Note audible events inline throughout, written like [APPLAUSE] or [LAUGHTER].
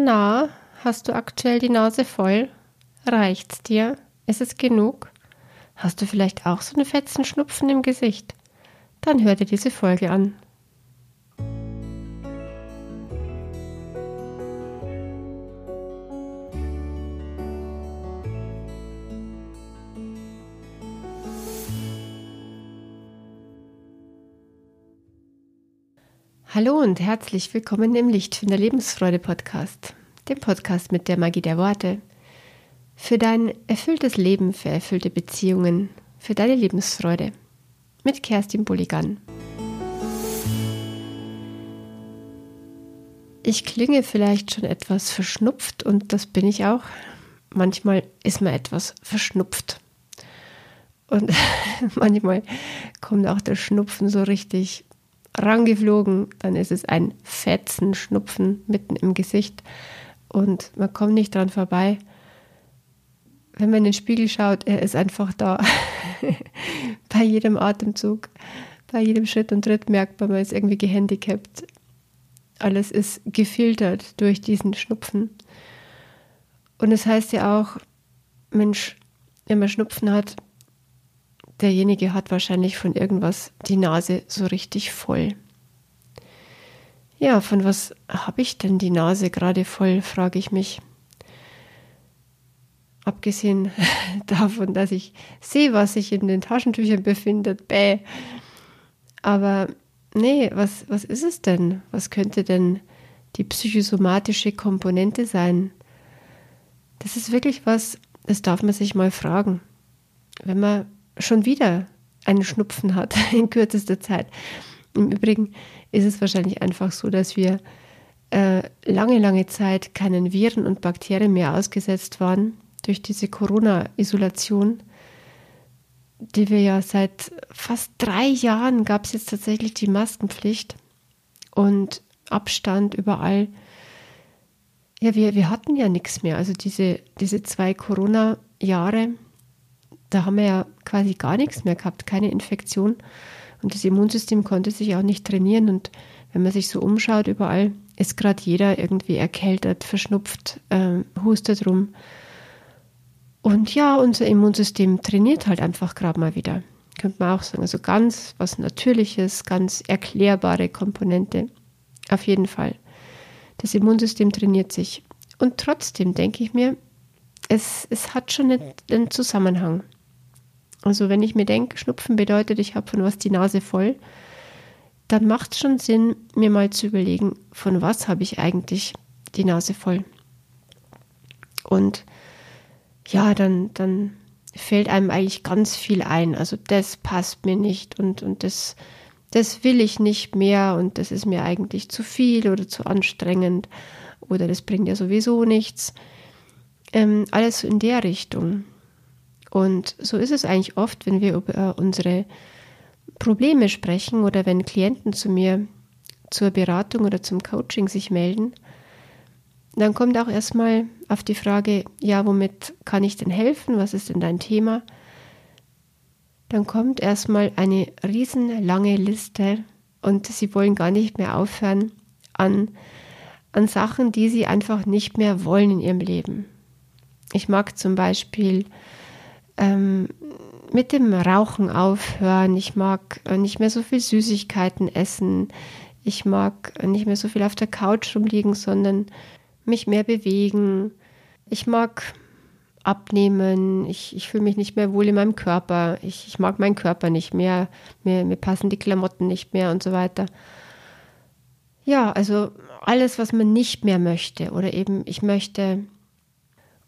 Na, hast du aktuell die Nase voll? Reicht's dir? Ist es genug? Hast du vielleicht auch so einen fetzen Schnupfen im Gesicht? Dann hör dir diese Folge an. Hallo und herzlich willkommen im Lichtfinder Lebensfreude Podcast, dem Podcast mit der Magie der Worte. Für dein erfülltes Leben, für erfüllte Beziehungen, für deine Lebensfreude. Mit Kerstin Bulligan. Ich klinge vielleicht schon etwas verschnupft und das bin ich auch. Manchmal ist man etwas verschnupft. Und [LAUGHS] manchmal kommt auch der Schnupfen so richtig rangeflogen, dann ist es ein Fetzen, Schnupfen mitten im Gesicht und man kommt nicht dran vorbei. Wenn man in den Spiegel schaut, er ist einfach da. [LAUGHS] bei jedem Atemzug, bei jedem Schritt und Tritt merkt man, man ist irgendwie gehandicapt. Alles ist gefiltert durch diesen Schnupfen. Und es das heißt ja auch, Mensch, wenn man Schnupfen hat, derjenige hat wahrscheinlich von irgendwas die Nase so richtig voll. Ja, von was habe ich denn die Nase gerade voll, frage ich mich. Abgesehen [LAUGHS] davon, dass ich sehe, was sich in den Taschentüchern befindet, bäh. Aber nee, was, was ist es denn? Was könnte denn die psychosomatische Komponente sein? Das ist wirklich was, das darf man sich mal fragen. Wenn man schon wieder einen Schnupfen hat [LAUGHS] in kürzester Zeit. Im Übrigen ist es wahrscheinlich einfach so, dass wir äh, lange, lange Zeit keinen Viren und Bakterien mehr ausgesetzt waren durch diese Corona-Isolation, die wir ja seit fast drei Jahren gab es jetzt tatsächlich die Maskenpflicht und Abstand überall. Ja, wir, wir hatten ja nichts mehr. Also diese, diese zwei Corona-Jahre, da haben wir ja quasi gar nichts mehr gehabt, keine Infektion. Und das Immunsystem konnte sich auch nicht trainieren. Und wenn man sich so umschaut, überall ist gerade jeder irgendwie erkältet, verschnupft, äh, hustet rum. Und ja, unser Immunsystem trainiert halt einfach gerade mal wieder. Könnte man auch sagen. Also ganz was Natürliches, ganz erklärbare Komponente. Auf jeden Fall. Das Immunsystem trainiert sich. Und trotzdem denke ich mir, es, es hat schon einen Zusammenhang. Also wenn ich mir denke, Schnupfen bedeutet, ich habe von was die Nase voll, dann macht es schon Sinn, mir mal zu überlegen, von was habe ich eigentlich die Nase voll. Und ja, dann, dann fällt einem eigentlich ganz viel ein. Also das passt mir nicht und, und das, das will ich nicht mehr und das ist mir eigentlich zu viel oder zu anstrengend oder das bringt ja sowieso nichts. Ähm, alles in der Richtung. Und so ist es eigentlich oft, wenn wir über unsere Probleme sprechen oder wenn Klienten zu mir zur Beratung oder zum Coaching sich melden, dann kommt auch erstmal auf die Frage, ja, womit kann ich denn helfen? Was ist denn dein Thema? Dann kommt erstmal eine riesenlange Liste und sie wollen gar nicht mehr aufhören an, an Sachen, die sie einfach nicht mehr wollen in ihrem Leben. Ich mag zum Beispiel ähm, mit dem Rauchen aufhören. Ich mag äh, nicht mehr so viel Süßigkeiten essen. Ich mag äh, nicht mehr so viel auf der Couch rumliegen, sondern mich mehr bewegen. Ich mag abnehmen. Ich, ich fühle mich nicht mehr wohl in meinem Körper. Ich, ich mag meinen Körper nicht mehr. Mir, mir passen die Klamotten nicht mehr und so weiter. Ja, also alles, was man nicht mehr möchte. Oder eben, ich möchte,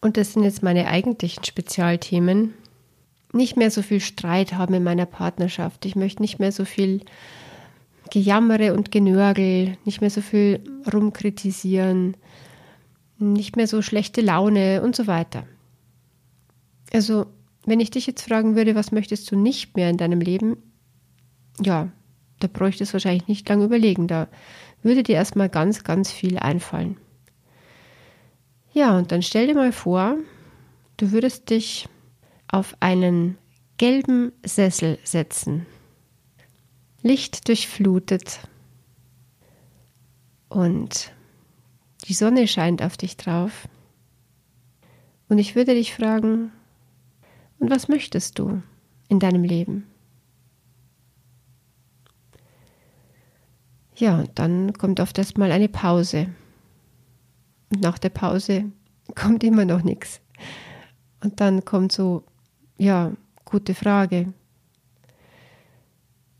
und das sind jetzt meine eigentlichen Spezialthemen, nicht mehr so viel Streit haben in meiner Partnerschaft. Ich möchte nicht mehr so viel Gejammere und Genörgel, nicht mehr so viel rumkritisieren, nicht mehr so schlechte Laune und so weiter. Also, wenn ich dich jetzt fragen würde, was möchtest du nicht mehr in deinem Leben? Ja, da bräuchte es wahrscheinlich nicht lange überlegen. Da würde dir erstmal ganz, ganz viel einfallen. Ja, und dann stell dir mal vor, du würdest dich auf einen gelben Sessel setzen, Licht durchflutet und die Sonne scheint auf dich drauf. Und ich würde dich fragen, und was möchtest du in deinem Leben? Ja, und dann kommt oft erstmal eine Pause. Und nach der Pause [LAUGHS] kommt immer noch nichts. Und dann kommt so, ja, gute Frage.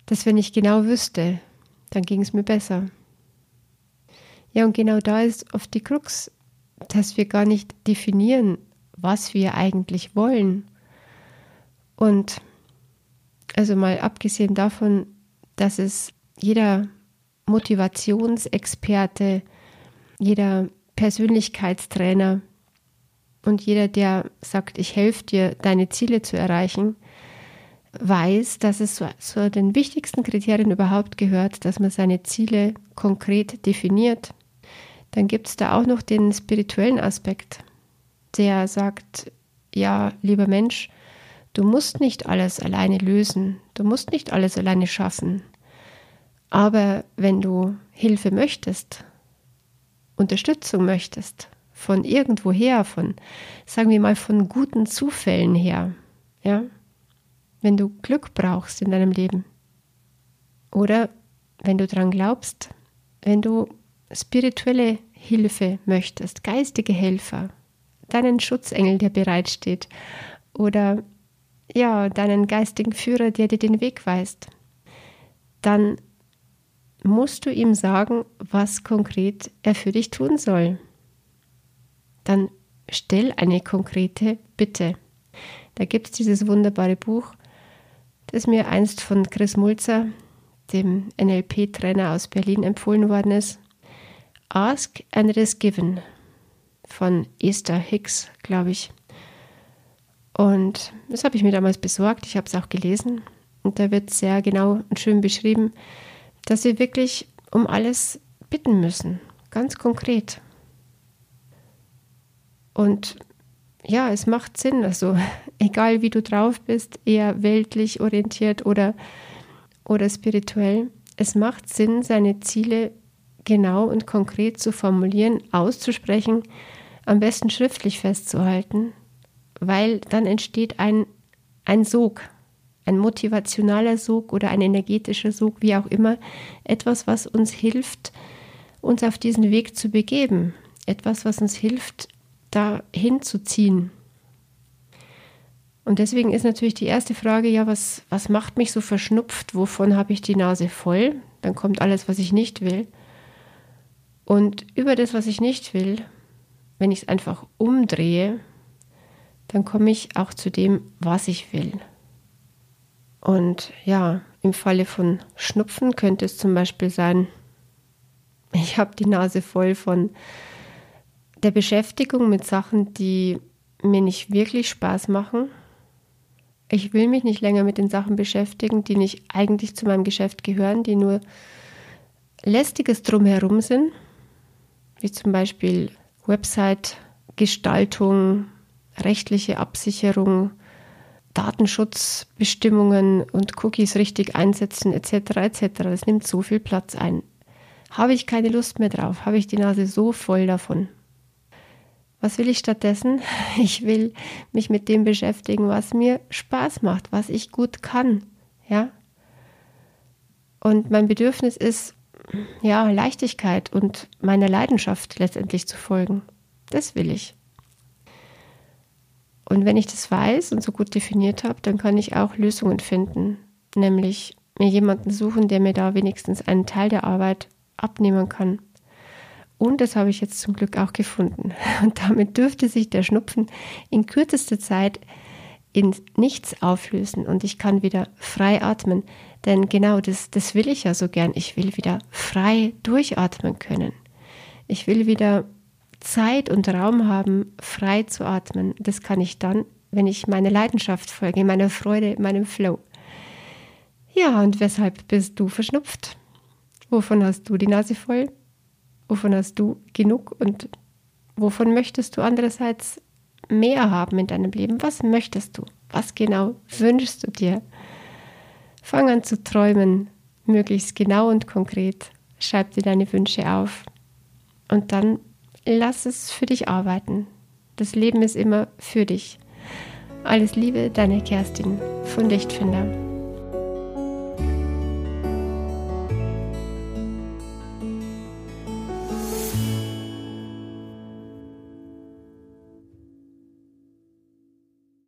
Dass wenn ich genau wüsste, dann ging es mir besser. Ja, und genau da ist oft die Krux, dass wir gar nicht definieren, was wir eigentlich wollen. Und also mal abgesehen davon, dass es jeder Motivationsexperte, jeder Persönlichkeitstrainer und jeder, der sagt, ich helfe dir, deine Ziele zu erreichen, weiß, dass es zu so den wichtigsten Kriterien überhaupt gehört, dass man seine Ziele konkret definiert. Dann gibt es da auch noch den spirituellen Aspekt, der sagt, ja, lieber Mensch, du musst nicht alles alleine lösen, du musst nicht alles alleine schaffen. Aber wenn du Hilfe möchtest, Unterstützung möchtest, von irgendwoher, von, sagen wir mal, von guten Zufällen her, ja, wenn du Glück brauchst in deinem Leben oder wenn du daran glaubst, wenn du spirituelle Hilfe möchtest, geistige Helfer, deinen Schutzengel, der bereitsteht oder ja, deinen geistigen Führer, der dir den Weg weist, dann musst du ihm sagen, was konkret er für dich tun soll. Dann stell eine konkrete Bitte. Da gibt es dieses wunderbare Buch, das mir einst von Chris Mulzer, dem NLP-Trainer aus Berlin, empfohlen worden ist. Ask and it is given von Esther Hicks, glaube ich. Und das habe ich mir damals besorgt. Ich habe es auch gelesen. Und da wird sehr genau und schön beschrieben, dass wir wirklich um alles bitten müssen, ganz konkret. Und ja, es macht Sinn, also [LAUGHS] egal wie du drauf bist, eher weltlich orientiert oder, oder spirituell, es macht Sinn, seine Ziele genau und konkret zu formulieren, auszusprechen, am besten schriftlich festzuhalten, weil dann entsteht ein, ein Sog, ein motivationaler Sog oder ein energetischer Sog, wie auch immer, etwas, was uns hilft, uns auf diesen Weg zu begeben, etwas, was uns hilft, da hinzuziehen. Und deswegen ist natürlich die erste Frage, ja, was, was macht mich so verschnupft? Wovon habe ich die Nase voll? Dann kommt alles, was ich nicht will. Und über das, was ich nicht will, wenn ich es einfach umdrehe, dann komme ich auch zu dem, was ich will. Und ja, im Falle von Schnupfen könnte es zum Beispiel sein, ich habe die Nase voll von der Beschäftigung mit Sachen, die mir nicht wirklich Spaß machen. Ich will mich nicht länger mit den Sachen beschäftigen, die nicht eigentlich zu meinem Geschäft gehören, die nur lästiges drumherum sind, wie zum Beispiel Website-Gestaltung, rechtliche Absicherung, Datenschutzbestimmungen und Cookies richtig einsetzen etc. etc. Das nimmt so viel Platz ein. Habe ich keine Lust mehr drauf? Habe ich die Nase so voll davon? Was will ich stattdessen? [LAUGHS] Ich will mich mit dem beschäftigen, was mir Spaß macht, was ich gut kann, ja? Und mein Bedürfnis ist ja Leichtigkeit und meiner Leidenschaft letztendlich zu folgen. Das will ich. Und wenn ich das weiß und so gut definiert habe, dann kann ich auch Lösungen finden, nämlich mir jemanden suchen, der mir da wenigstens einen Teil der Arbeit abnehmen kann. Und das habe ich jetzt zum Glück auch gefunden. [LAUGHS] Und damit dürfte sich der Schnupfen in kürzester Zeit in nichts auflösen und ich kann wieder frei atmen. Denn genau das, das will ich ja so gern. Ich will wieder frei durchatmen können. Ich will wieder Zeit und Raum haben, frei zu atmen. Das kann ich dann, wenn ich meiner Leidenschaft folge, meiner Freude, meinem Flow. Ja, und weshalb bist du verschnupft? Wovon hast du die Nase voll? Wovon hast du genug? Und wovon möchtest du andererseits mehr haben in deinem Leben? Was möchtest du? Was genau wünschst du dir? Fang an zu träumen, möglichst genau und konkret. Schreib dir deine Wünsche auf. Und dann lass es für dich arbeiten. Das Leben ist immer für dich. Alles Liebe, deine Kerstin von Lichtfinder.